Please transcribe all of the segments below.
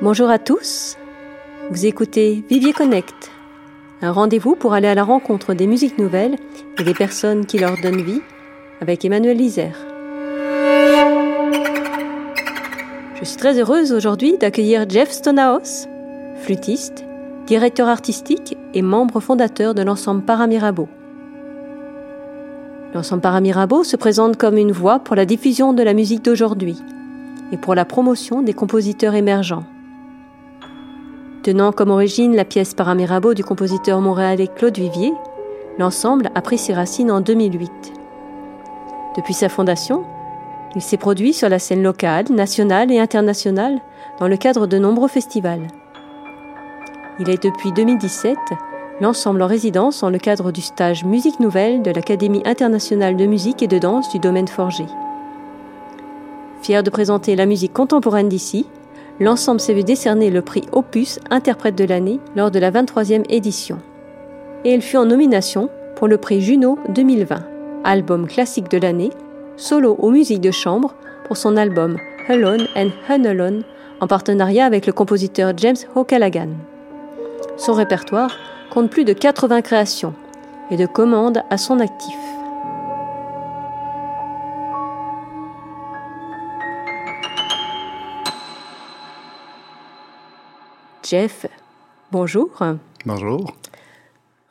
Bonjour à tous. Vous écoutez Vivier Connect, un rendez-vous pour aller à la rencontre des musiques nouvelles et des personnes qui leur donnent vie avec Emmanuel Lisère. Je suis très heureuse aujourd'hui d'accueillir Jeff Stonehouse, flûtiste, directeur artistique et membre fondateur de l'ensemble Paramirabeau. L'ensemble Paramirabeau se présente comme une voie pour la diffusion de la musique d'aujourd'hui et pour la promotion des compositeurs émergents. Tenant comme origine la pièce Paramirabeau du compositeur montréalais Claude Vivier, l'ensemble a pris ses racines en 2008. Depuis sa fondation, il s'est produit sur la scène locale, nationale et internationale dans le cadre de nombreux festivals. Il est depuis 2017 l'ensemble en résidence dans le cadre du stage Musique Nouvelle de l'Académie internationale de musique et de danse du domaine forgé. Fier de présenter la musique contemporaine d'ici, l'ensemble s'est vu décerner le prix Opus Interprète de l'année lors de la 23e édition. Et il fut en nomination pour le prix Juno 2020, album classique de l'année, solo aux musiques de chambre pour son album Alone and Alone en partenariat avec le compositeur James O'Callaghan. Son répertoire compte plus de 80 créations et de commandes à son actif. Jeff, bonjour. Bonjour.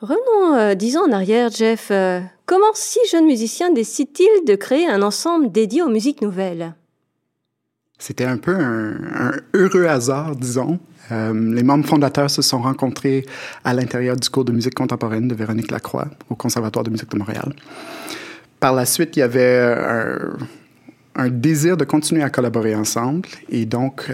Revenons euh, dix ans en arrière, Jeff. Euh, comment six jeunes musiciens décident-ils de créer un ensemble dédié aux musiques nouvelles? C'était un peu un, heureux hasard, disons. Euh, les membres fondateurs se sont rencontrés à l'intérieur du cours de musique contemporaine de Véronique Lacroix au Conservatoire de musique de Montréal. Par la suite, il y avait un, un désir de continuer à collaborer ensemble et donc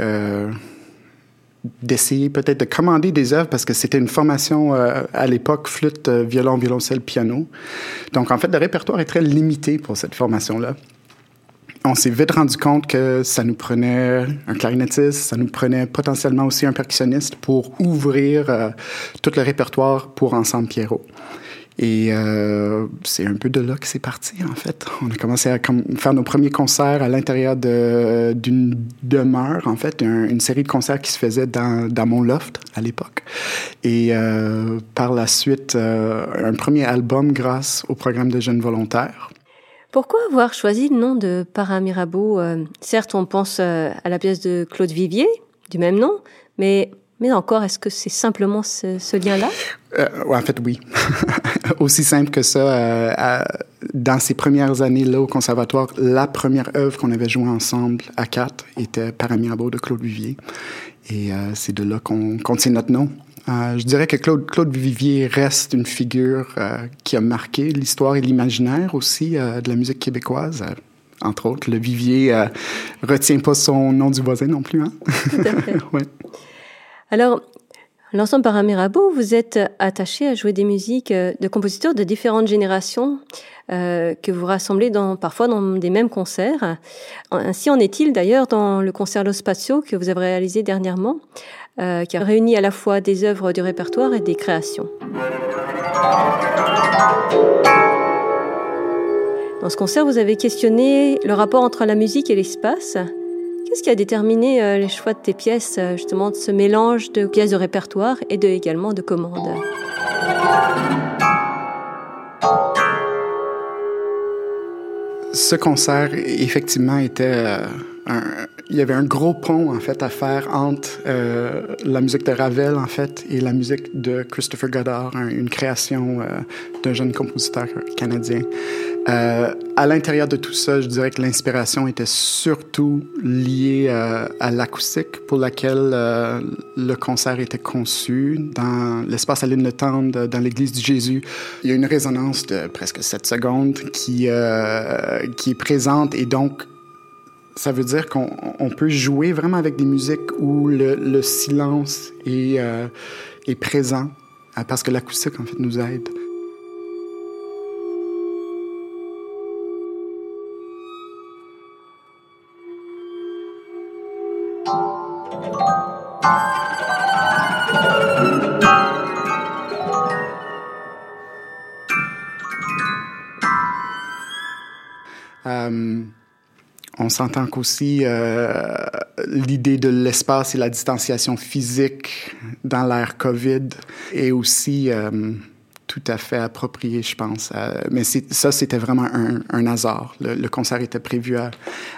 d'essayer peut-être de commander des œuvres parce que c'était une formation euh, à l'époque flûte, euh, violon, violoncelle, piano. Donc en fait, le répertoire est très limité pour cette formation-là. On s'est vite rendu compte que ça nous prenait un clarinettiste, ça nous prenait potentiellement aussi un percussionniste pour ouvrir euh, tout le répertoire pour Ensemble Pierrot. Et euh, c'est un peu de là que c'est parti, en fait. On a commencé à faire nos premiers concerts à l'intérieur d'une demeure, en fait, une série de concerts qui se faisaient dans, dans mon loft à l'époque. Et euh, par la suite, euh, un premier album grâce au programme de jeunes volontaires. Pourquoi avoir choisi le nom de Paramirabeau euh, Certes, on pense à la pièce de Claude Vivier, du même nom, mais mais encore, est-ce que c'est simplement ce, lien-là? Euh, en fait, oui. Aussi simple que ça. Euh, dans ces premières années-là au conservatoire, la première œuvre qu'on avait jouée ensemble à quatre était Paramirabeau de Claude Vivier. Et euh, c'est de là qu'on tient notre nom. je dirais que Claude, Claude Vivier reste une figure qui a marqué l'histoire et l'imaginaire aussi de la musique québécoise entre autres. Le Vivier retient pas son nom du voisin non plus. Hein? Tout à fait. ouais. Alors, l'ensemble Paramirabeau, vous êtes attaché à jouer des musiques euh, de compositeurs de différentes générations euh, que vous rassemblez parfois dans des mêmes concerts. Ainsi en est-il d'ailleurs dans le concert Lo Spazio que vous avez réalisé dernièrement, euh, qui a réuni à la fois des œuvres du répertoire et des créations. Dans ce concert, vous avez questionné le rapport entre la musique et l'espace, Qu'est-ce qui a déterminé euh, les choix de tes pièces, euh, justement, de ce mélange de pièces de répertoire et de, également de commandes? Ce concert, effectivement, était euh, un, il y avait un gros pont en fait à faire entre la musique de Ravel en fait et la musique de Christopher Goddard, une création d'un jeune compositeur canadien. Euh, à l'intérieur de tout ça, je dirais que l'inspiration était surtout liée euh, à l'acoustique pour laquelle euh, le concert était conçu. Dans l'espace à l'île Tendre, dans l'église du Jésus, il y a une résonance de presque 7 secondes qui, qui est présente et donc ça veut dire qu'on peut jouer vraiment avec des musiques où le, le silence est, est présent parce que l'acoustique en fait nous aide. On s'entend qu'aussi euh, l'idée de l'espace et la distanciation physique dans l'ère COVID est aussi euh, tout à fait approprié, je pense. Mais ça, c'était vraiment un, hasard. Le, concert était prévu à,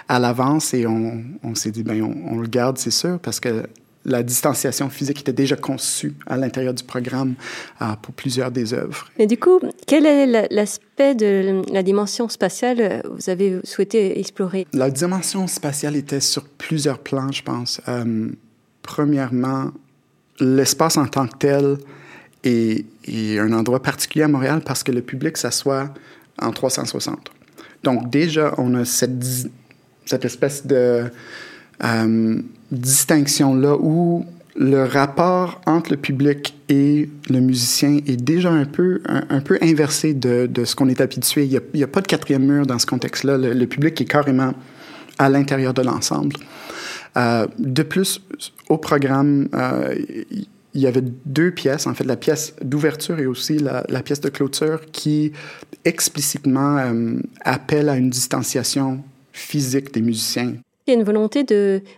à l'avance et on, on s'est dit, ben, on, on le garde, c'est sûr, parce que la distanciation physique était déjà conçue à l'intérieur du programme euh, pour plusieurs des œuvres. Et du coup, quel est l'aspect de la dimension spatiale que vous avez souhaité explorer? La dimension spatiale était sur plusieurs plans, je pense. Euh, premièrement, l'espace en tant que tel est, est, un endroit particulier à Montréal parce que le public s'assoit en 360. Donc déjà, on a cette, cette espèce de euh, distinction-là où le rapport entre le public et le musicien est déjà un peu, un, peu inversé de, de ce qu'on est habitué. Il n'y a, pas de quatrième mur dans ce contexte-là. Le, public est carrément à l'intérieur de l'ensemble. Euh, de plus, au programme, euh, il y avait deux pièces, en fait, la pièce d'ouverture et aussi la, pièce de clôture qui explicitement euh, appellent à une distanciation physique des musiciens. Il y a une volonté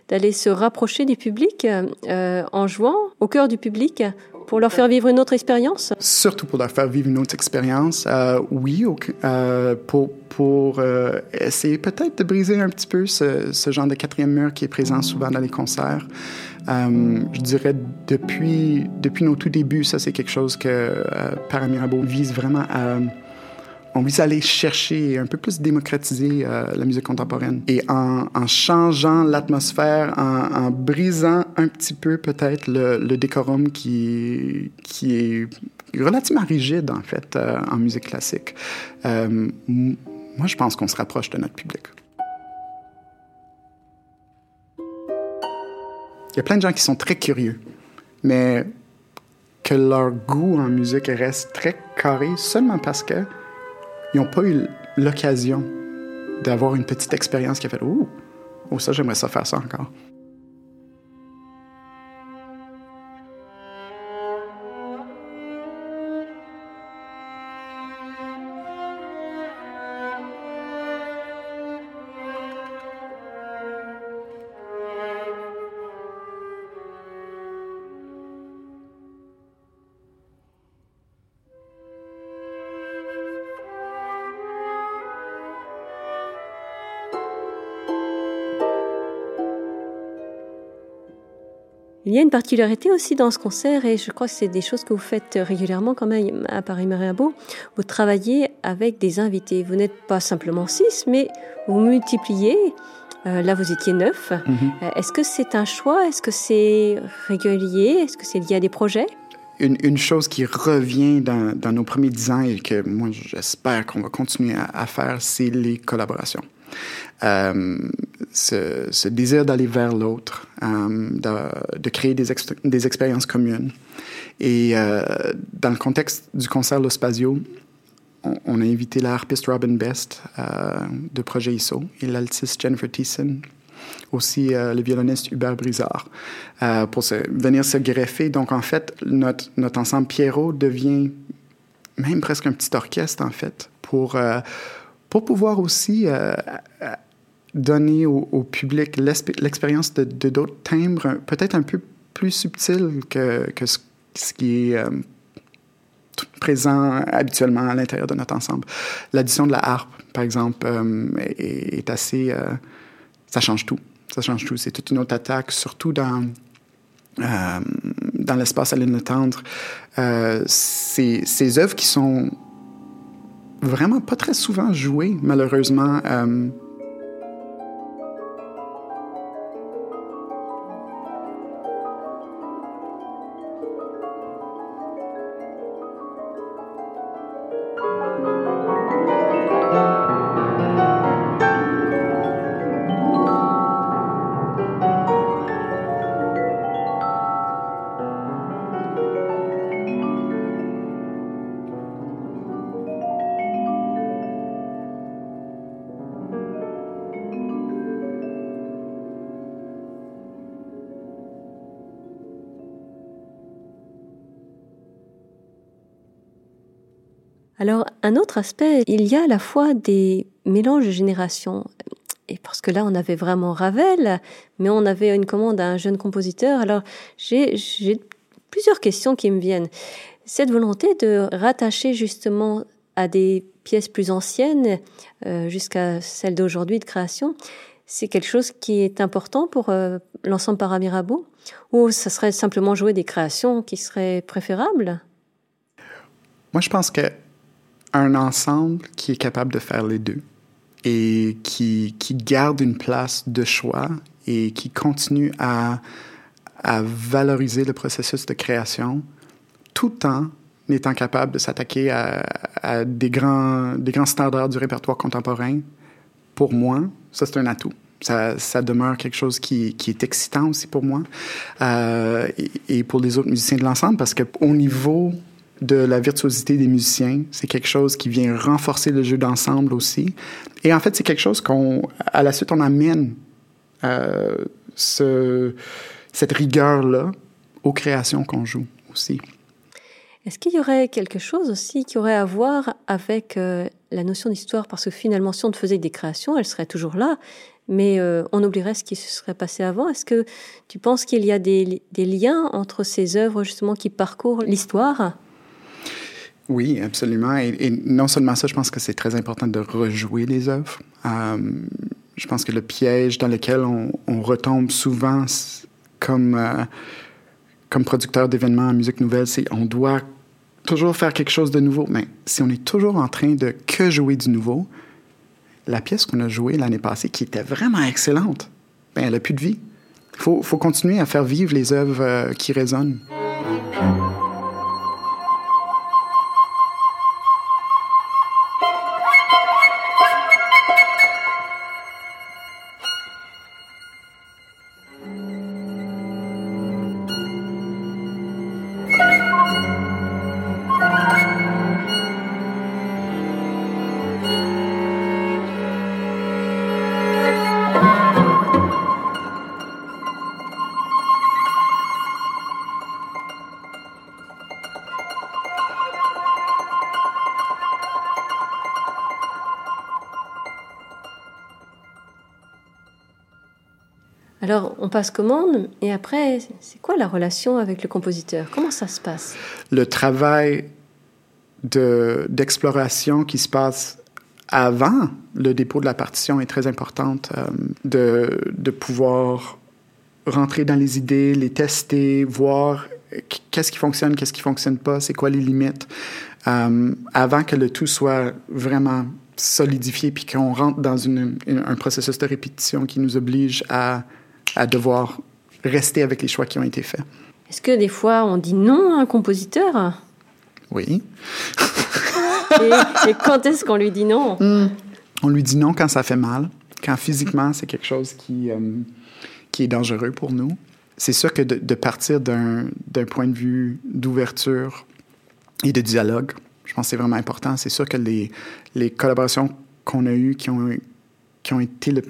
d'aller se rapprocher du public euh, en jouant au cœur du public pour leur faire vivre une autre expérience? Surtout pour leur faire vivre une autre expérience, euh, oui, euh, pour, pour euh, essayer peut-être de briser un petit peu ce, ce, genre de quatrième mur qui est présent souvent dans les concerts. Je dirais depuis, depuis nos tout débuts, ça c'est quelque chose que Paramirabeau vise vraiment à on vise à aller chercher un peu plus démocratiser euh, la musique contemporaine. Et en, changeant l'atmosphère, en, brisant un petit peu peut-être le, décorum qui, qui est relativement rigide en fait euh, en musique classique, euh, moi je pense qu'on se rapproche de notre public. Il y a plein de gens qui sont très curieux, mais que leur goût en musique reste très carré seulement parce que ils n'ont pas eu l'occasion d'avoir une petite expérience qui a fait Ouh, oh, ça, j'aimerais ça faire ça encore. Il y a une particularité aussi dans ce concert, et je crois que c'est des choses que vous faites régulièrement quand même à Paris Mariabo. Vous travaillez avec des invités. Vous n'êtes pas simplement six, mais vous multipliez. Euh, là, vous étiez neuf. Mm -hmm. Est-ce que c'est un choix? Est-ce que c'est régulier? Est-ce que c'est lié à des projets? Une, une, chose qui revient dans, dans, nos premiers dix ans et que moi j'espère qu'on va continuer à, à faire, c'est les collaborations. Euh, ce, désir d'aller vers l'autre, euh, de, créer des, ex des, expériences communes. Et euh, dans le contexte du concert Lo Spazio, on, a invité la harpiste Robin Best de Projet ISO et l'altiste Jennifer Thiessen, aussi le violoniste Hubert Brizard, pour venir se greffer. Donc, en fait, notre, notre ensemble Pierrot devient même presque un petit orchestre, en fait, pour, pour pouvoir aussi euh, donner au, public l'expérience de d'autres timbres peut-être un peu plus subtils que, ce, qui est euh, présent habituellement à l'intérieur de notre ensemble. L'addition de la harpe, par exemple, euh, est, assez... Euh, ça change tout. Ça change tout. C'est toute une autre attaque, surtout dans... Euh, dans l'espace à l'île tendre, euh, ces, ces œuvres qui sont vraiment pas très souvent jouées, malheureusement. Euh, Alors, un autre aspect, il y a à la fois des mélanges de générations. et parce que là, on avait vraiment Ravel, mais on avait une commande à un jeune compositeur. Alors, j'ai plusieurs questions qui me viennent. Cette volonté de rattacher justement à des pièces plus anciennes euh, jusqu'à celles d'aujourd'hui de création, c'est quelque chose qui est important pour euh, l'ensemble Paramirabeau Ou ça serait simplement jouer des créations qui seraient préférables? Moi, je pense qu'un ensemble qui est capable de faire les deux et qui, qui garde une place de choix et qui continue à, à valoriser le processus de création tout en étant capable de s'attaquer à, à, des, grands, des grands standards du répertoire contemporain, pour moi, ça c'est un atout. Ça, ça, demeure quelque chose qui, qui, est excitant aussi pour moi euh, et, et, pour les autres musiciens de l'ensemble parce qu'au niveau de la virtuosité des musiciens, c'est quelque chose qui vient renforcer le jeu d'ensemble aussi. Et en fait, c'est quelque chose qu'on, à la suite, on amène euh, ce, cette rigueur-là aux créations qu'on joue aussi. Est-ce qu'il y aurait quelque chose aussi qui aurait à voir avec euh, la notion d'histoire? Parce que finalement, si on faisait des créations, elles seraient toujours là, mais euh, on oublierait ce qui se serait passé avant. Est-ce que tu penses qu'il y a des, des, liens entre ces œuvres justement qui parcourent l'histoire? Oui, absolument. Et, non seulement ça, je pense que c'est très important de rejouer les œuvres. Euh, je pense que le piège dans lequel on, retombe souvent comme comme producteur d'événements en musique nouvelle, c'est on doit toujours faire quelque chose de nouveau. Mais si on est toujours en train de que jouer du nouveau, la pièce qu'on a jouée l'année passée, qui était vraiment excellente, ben, elle n'a plus de vie. Il faut, faut, continuer à faire vivre les œuvres euh, qui résonnent. Alors, on passe commande, et après, c'est quoi la relation avec le compositeur? Comment ça se passe? Le travail d'exploration qui se passe avant le dépôt de la partition est très importante, euh, de, pouvoir rentrer dans les idées, les tester, voir qu'est-ce qui fonctionne, qu'est-ce qui fonctionne pas, c'est quoi les limites, euh, avant que le tout soit vraiment solidifié, puis qu'on rentre dans une, un processus de répétition qui nous oblige à à devoir rester avec les choix qui ont été faits. Est-ce que des fois on dit non à un compositeur? Oui. et, quand est-ce qu'on lui dit non? Hmm. On lui dit non quand ça fait mal, quand physiquement c'est quelque chose qui, euh, qui est dangereux pour nous. C'est sûr que de, de partir d'un point de vue d'ouverture et de dialogue, je pense que c'est vraiment important. C'est sûr que les, les collaborations qu'on a eues qui ont, qui ont été le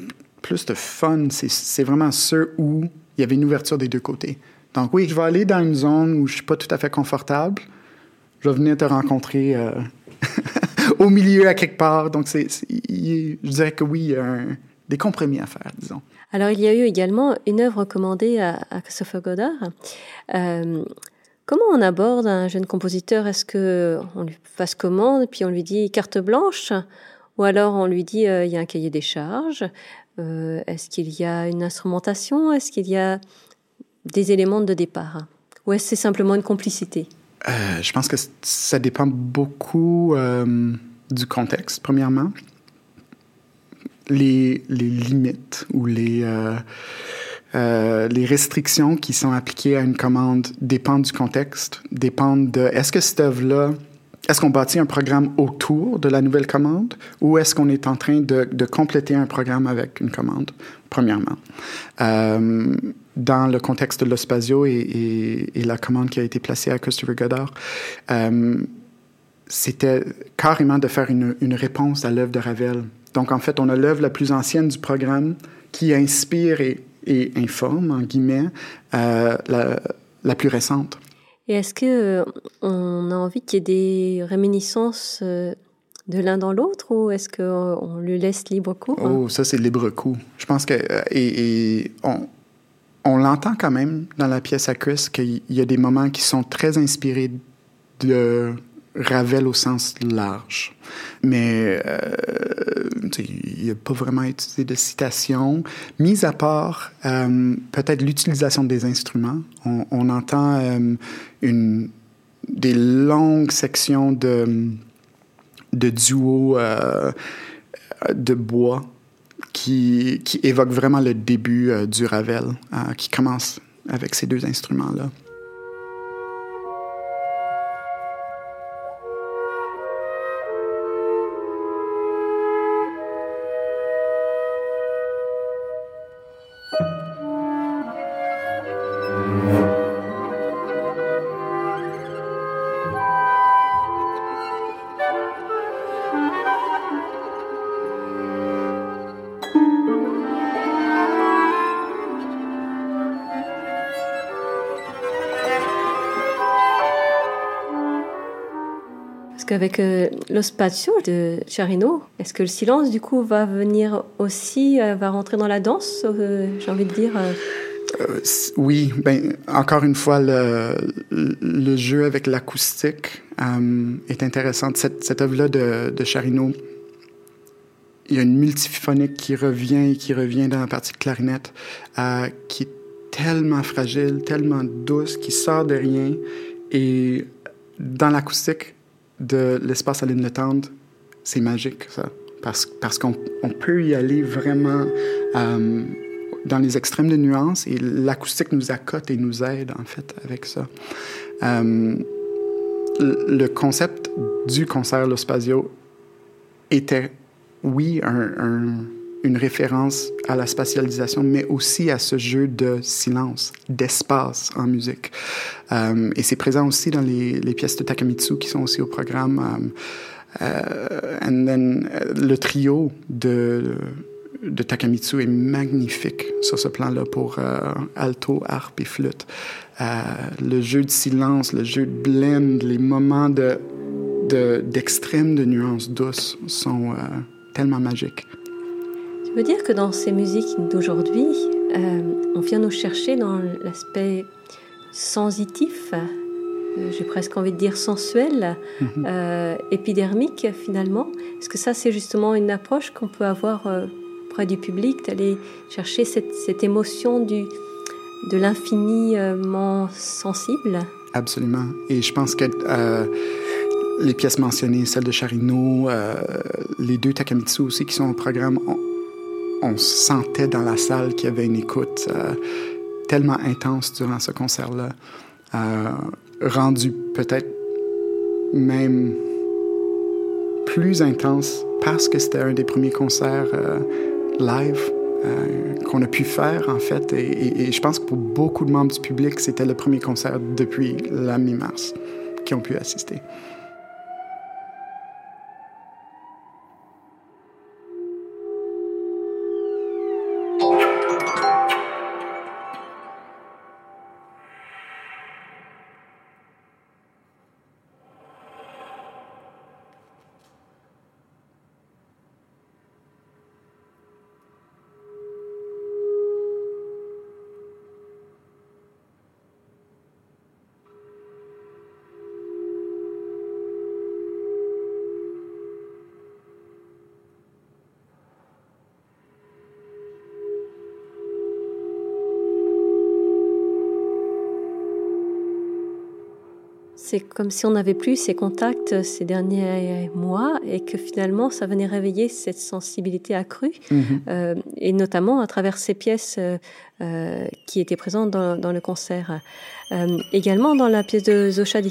plus de fun, c'est vraiment ceux où il y avait une ouverture des deux côtés. Donc oui, je vais aller dans une zone où je suis pas tout à fait confortable. Je vais venir te rencontrer euh, au milieu à quelque part. Donc c'est, je dirais que oui, il y a des compromis à faire, disons. Alors il y a eu également une œuvre commandée à, Christopher Godard. Euh, comment on aborde un jeune compositeur? Est-ce que on lui fasse commande puis on lui dit carte blanche? Ou alors on lui dit euh, il y a un cahier des charges euh, est-ce qu'il y a une instrumentation? Est-ce qu'il y a des éléments de départ? Ou est-ce c'est simplement une complicité? Euh, Je pense que ça dépend beaucoup euh, du contexte, premièrement. Les, limites ou les, les restrictions qui sont appliquées à une commande dépendent du contexte, dépendent de est-ce que cette œuvre-là est-ce qu'on bâtit un programme autour de la nouvelle commande ou est-ce qu'on est en train de, compléter un programme avec une commande, premièrement? Euh, dans le contexte de l'Ospazio et, la commande qui a été placée à Christopher Goddard, euh, c'était carrément de faire une, réponse à l'œuvre de Ravel. Donc, en fait, on a l'œuvre la plus ancienne du programme qui inspire et, informe, en guillemets, euh, la plus récente. Et est-ce que euh, on a envie qu'il y ait des réminiscences euh, de l'un dans l'autre ou est-ce qu'on lui laisse libre cours? Oh, ça c'est libre cours. Je pense que et, on, on l'entend quand même dans la pièce à Chris qu'il y a des moments qui sont très inspirés de Ravel au sens large. Mais euh, il n'y a pas vraiment utilisé de citation, mis à part euh, peut-être l'utilisation des instruments. On, entend euh, une, des longues sections de, de duos euh, de bois qui, qui évoquent vraiment le début du Ravel, qui commence avec ces deux instruments-là. Qu'avec euh, Lo Spazio de Charino, est-ce que le silence, du coup, va venir aussi, euh, va rentrer dans la danse, euh, j'ai envie de dire oui, ben, encore une fois, le, le jeu avec l'acoustique est intéressant. Cette, œuvre-là de, de Charino, il y a une multiphonique qui revient et qui revient dans la partie de clarinette, qui est tellement fragile, tellement douce, qui sort de rien. Et dans l'acoustique, de l'espace à l'île tendre, c'est magique, ça. Parce, parce qu'on on peut y aller vraiment euh, dans les extrêmes de nuances et l'acoustique nous accote et nous aide, en fait, avec ça. Euh, le concept du concert Lo Spazio était, oui, un, une référence à la spatialisation, mais aussi à ce jeu de silence, d'espace en musique. Euh, et c'est présent aussi dans les, pièces de Takamitsu qui sont aussi au programme. Euh, euh and then, euh, le trio de, Takamitsu est magnifique sur ce plan-là pour alto, harpe et flûte. le jeu de silence, le jeu de blend, les moments de, de nuances douces sont tellement magiques. Je veux dire que dans ces musiques d'aujourd'hui, euh, on vient nous chercher dans l'aspect sensitif, euh, j'ai presque envie de dire sensuel, euh, épidermique finalement? Est-ce que ça, c'est justement une approche qu'on peut avoir près du public, d'aller chercher cette, cette, émotion du, de l'infiniment sensible? Absolument. Et je pense que les pièces mentionnées, celles de Charino, les deux Takamitsu aussi qui sont au programme, on, on sentait dans la salle qu'il y avait une écoute euh, tellement intense durant ce concert-là, euh, rendu peut-être même plus intense parce que c'était un des premiers concerts euh, live qu'on a pu faire en fait. Et, et, et, je pense que pour beaucoup de membres du public, c'était le premier concert depuis la mi-mars qui ont pu assister. C'est comme si on n'avait plus ces contacts ces derniers mois et que finalement ça venait réveiller cette sensibilité accrue, -hmm. euh, et notamment à travers ces pièces euh, euh, qui étaient présentes dans, dans le concert. Euh, également dans la pièce de Zocha Di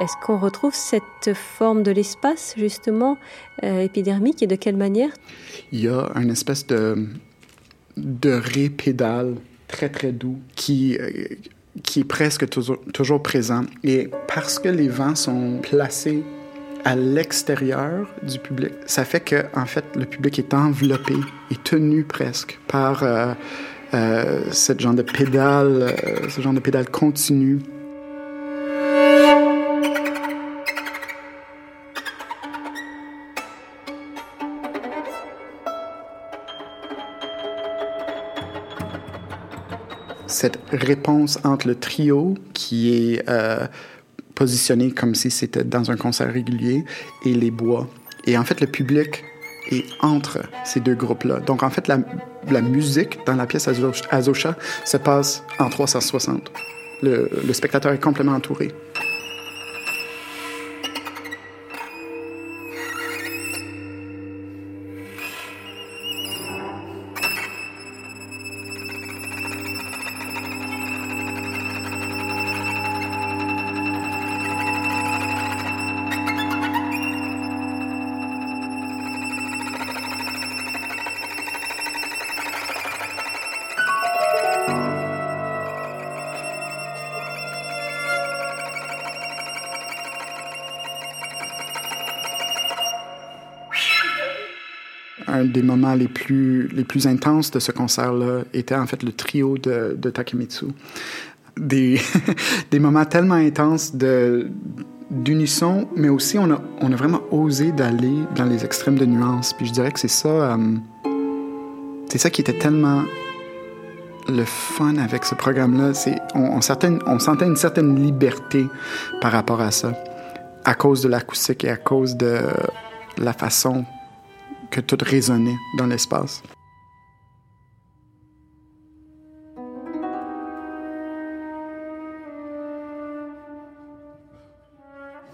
Est-ce qu'on retrouve cette forme de l'espace, justement, euh, épidermique, et de quelle manière? Il y a une espèce de, de ré pédale très, très doux qui, euh, qui est presque toujours, toujours présent. Et parce que les vents sont placés à l'extérieur du public, ça fait que, en fait, le public est enveloppé et tenu presque par... Euh, euh, ce genre de pédale, ce genre de pédale continue. Cette réponse entre le trio qui est euh, positionné comme si c'était dans un concert régulier et les bois. Et en fait, le public est entre ces deux groupes-là. Donc, en fait, la, musique dans la pièce Azosha se passe en 360. Le, le spectateur est complètement entouré. Des moments les plus, les plus intenses de ce concert-là était en fait le trio de, Takemitsu. Des, des moments tellement intenses d'unisson, mais aussi on a, on a vraiment osé d'aller dans les extrêmes de nuances. Puis je dirais que c'est ça, euh, c'est ça qui était tellement le fun avec ce programme-là. On, on, on sentait une certaine liberté par rapport à ça, à cause de l'acoustique et à cause de la façon que tout résonnait dans l'espace.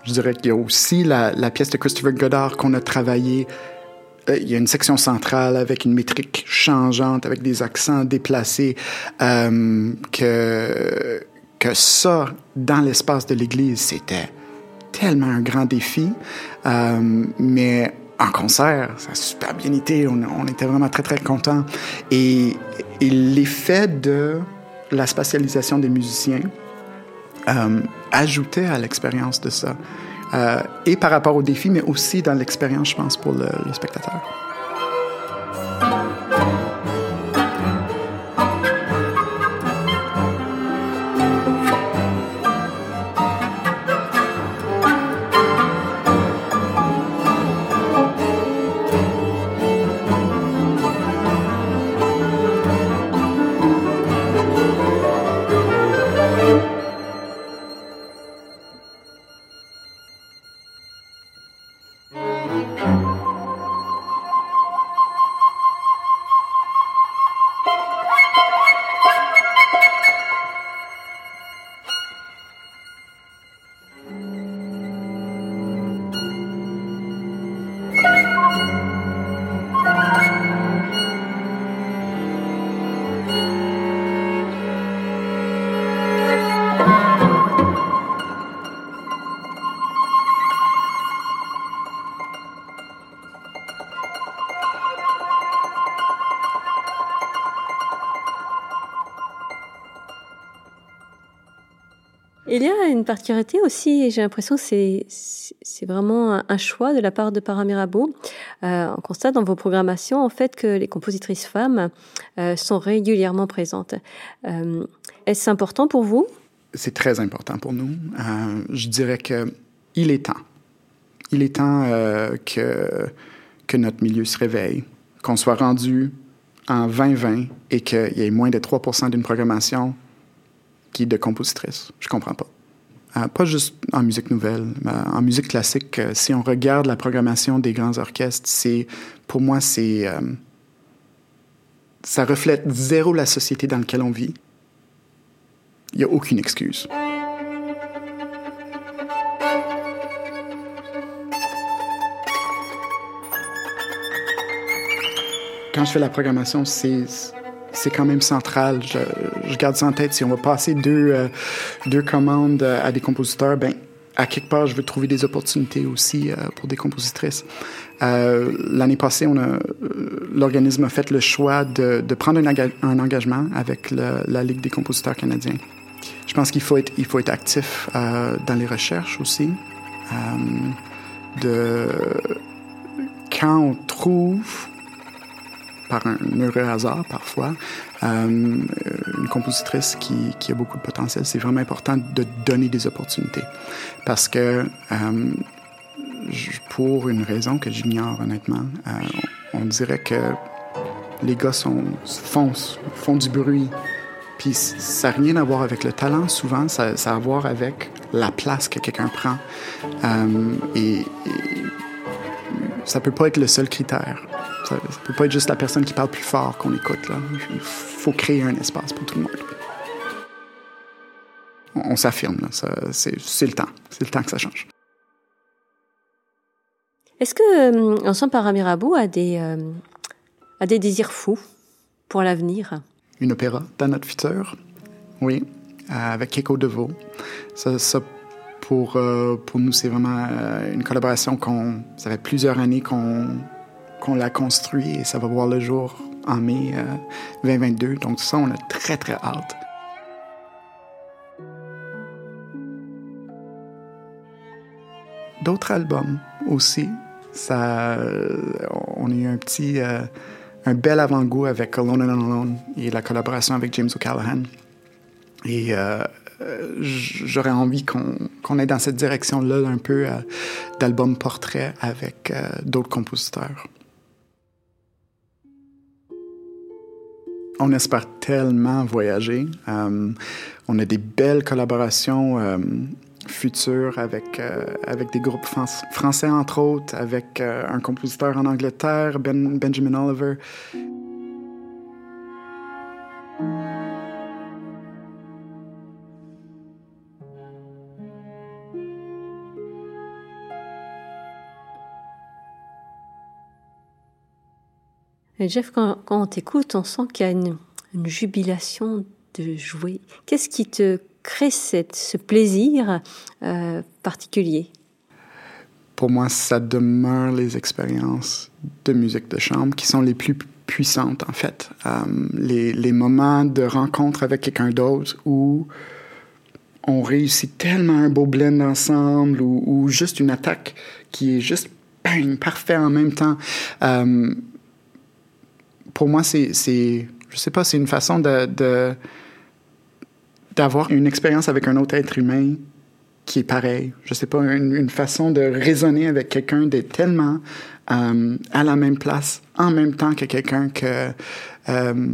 Je dirais qu'il y a aussi la, pièce de Christopher Goddard qu'on a travaillé. Euh, il y a une section centrale avec une métrique changeante, avec des accents déplacés, euh, que, que ça, dans l'espace de l'Église, c'était tellement un grand défi. Euh, mais en concert, ça a super bien été. On, était vraiment très, très contents. Et, et l'effet de la spatialisation des musiciens euh, ajoutait à l'expérience de ça. Euh, et par rapport au défi, mais aussi dans l'expérience, je pense, pour le spectateur. Particularité aussi, et j'ai l'impression que c'est, vraiment un choix de la part de Paramirabeau. Euh, on constate dans vos programmations, en fait, que les compositrices femmes euh, sont régulièrement présentes. Euh, est-ce important pour vous? C'est très important pour nous. Euh, je dirais que il est temps. Il est temps que, que notre milieu se réveille, qu'on soit rendu en 2020 et qu'il y ait moins de 3% d'une programmation qui est de compositrice. Je comprends pas. Euh, pas juste en musique nouvelle, mais en musique classique. Euh, si on regarde la programmation des grands orchestres, c'est, pour moi, c'est, euh, ça reflète zéro la société dans laquelle on vit. Il n'y a aucune excuse. Quand je fais la programmation, c'est c'est quand même central. Je, garde ça en tête. Si on va passer deux, euh, deux commandes à des compositeurs, ben, à quelque part, je veux trouver des opportunités aussi euh, pour des compositrices. Euh, L'année passée, on a, l'organisme a fait le choix de, de prendre un, un, engagement avec la Ligue des compositeurs canadiens. Je pense qu'il faut être, il faut être actif euh, dans les recherches aussi. Euh, de quand on trouve par un heureux hasard parfois, euh, une compositrice qui, a beaucoup de potentiel. C'est vraiment important de donner des opportunités parce que euh, pour une raison que j'ignore honnêtement, euh, on dirait que les gars font, du bruit. Puis ça n'a rien à voir avec le talent, souvent, ça, a à voir avec la place que quelqu'un prend. Et, et, ça peut pas être le seul critère. Ça, ne peut pas être juste la personne qui parle plus fort qu'on écoute. Là. Il faut créer un espace pour tout le monde. On, on s'affirme, c'est le temps. C'est le temps que ça change. Est-ce que euh, Ensemble Paramirabo a des, euh, a des désirs fous pour l'avenir? Une opéra dans notre futur, oui, avec Keiko Deveau. Ça, ça pour, euh, pour nous, c'est vraiment une collaboration qu'on. Ça fait plusieurs années qu'on qu'on l'a construit et ça va voir le jour en mai euh, 2022. Donc, ça, on a très, très hâte. D'autres albums aussi. Ça, on a eu un petit, euh, un bel avant-goût avec Alone and Alone et la collaboration avec James O'Callaghan. Et euh, j'aurais envie qu'on qu aille dans cette direction-là un peu euh, d'album portrait avec euh, d'autres compositeurs. On espère tellement voyager. Euh, on a des belles collaborations euh, futures avec, euh, avec des groupes français, entre autres, avec un compositeur en Angleterre, ben, Benjamin Oliver. Jeff, quand, on t'écoute, on sent qu'il y a une, jubilation de jouer. Qu'est-ce qui te crée cette, ce plaisir euh, particulier? Pour moi, ça demeure les expériences de musique de chambre qui sont les plus puissantes, en fait. Euh, les, moments de rencontre avec quelqu'un d'autre où on réussit tellement un beau blend ensemble ou, ou juste une attaque qui est juste bang, parfait en même temps. Euh, pour moi, c'est, je sais pas, c'est une façon de, d'avoir une expérience avec un autre être humain qui est pareil. Je sais pas, une, façon de raisonner avec quelqu'un, d'être tellement euh, à la même place, en même temps que quelqu'un que euh,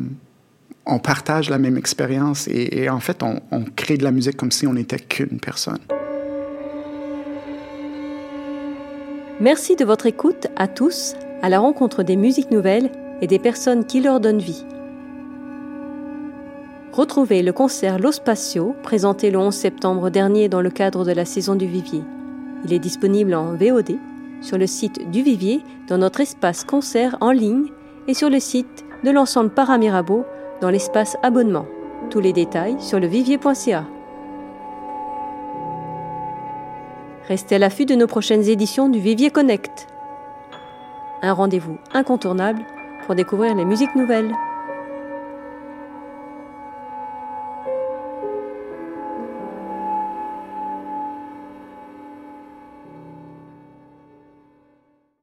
on partage la même expérience et, en fait, on crée de la musique comme si on n'était qu'une personne. Merci de votre écoute à tous à la rencontre des musiques nouvelles et des personnes qui leur donnent vie. Retrouvez le concert Lo Spazio, présenté le 11 septembre dernier dans le cadre de la saison du Vivier. Il est disponible en VOD sur le site du Vivier, dans notre espace concert en ligne et sur le site de l'ensemble Paramirabeau dans l'espace abonnement. Tous les détails sur levivier.ca. Restez à l'affût de nos prochaines éditions du Vivier Connect. Un rendez-vous incontournable pour découvrir les musiques nouvelles.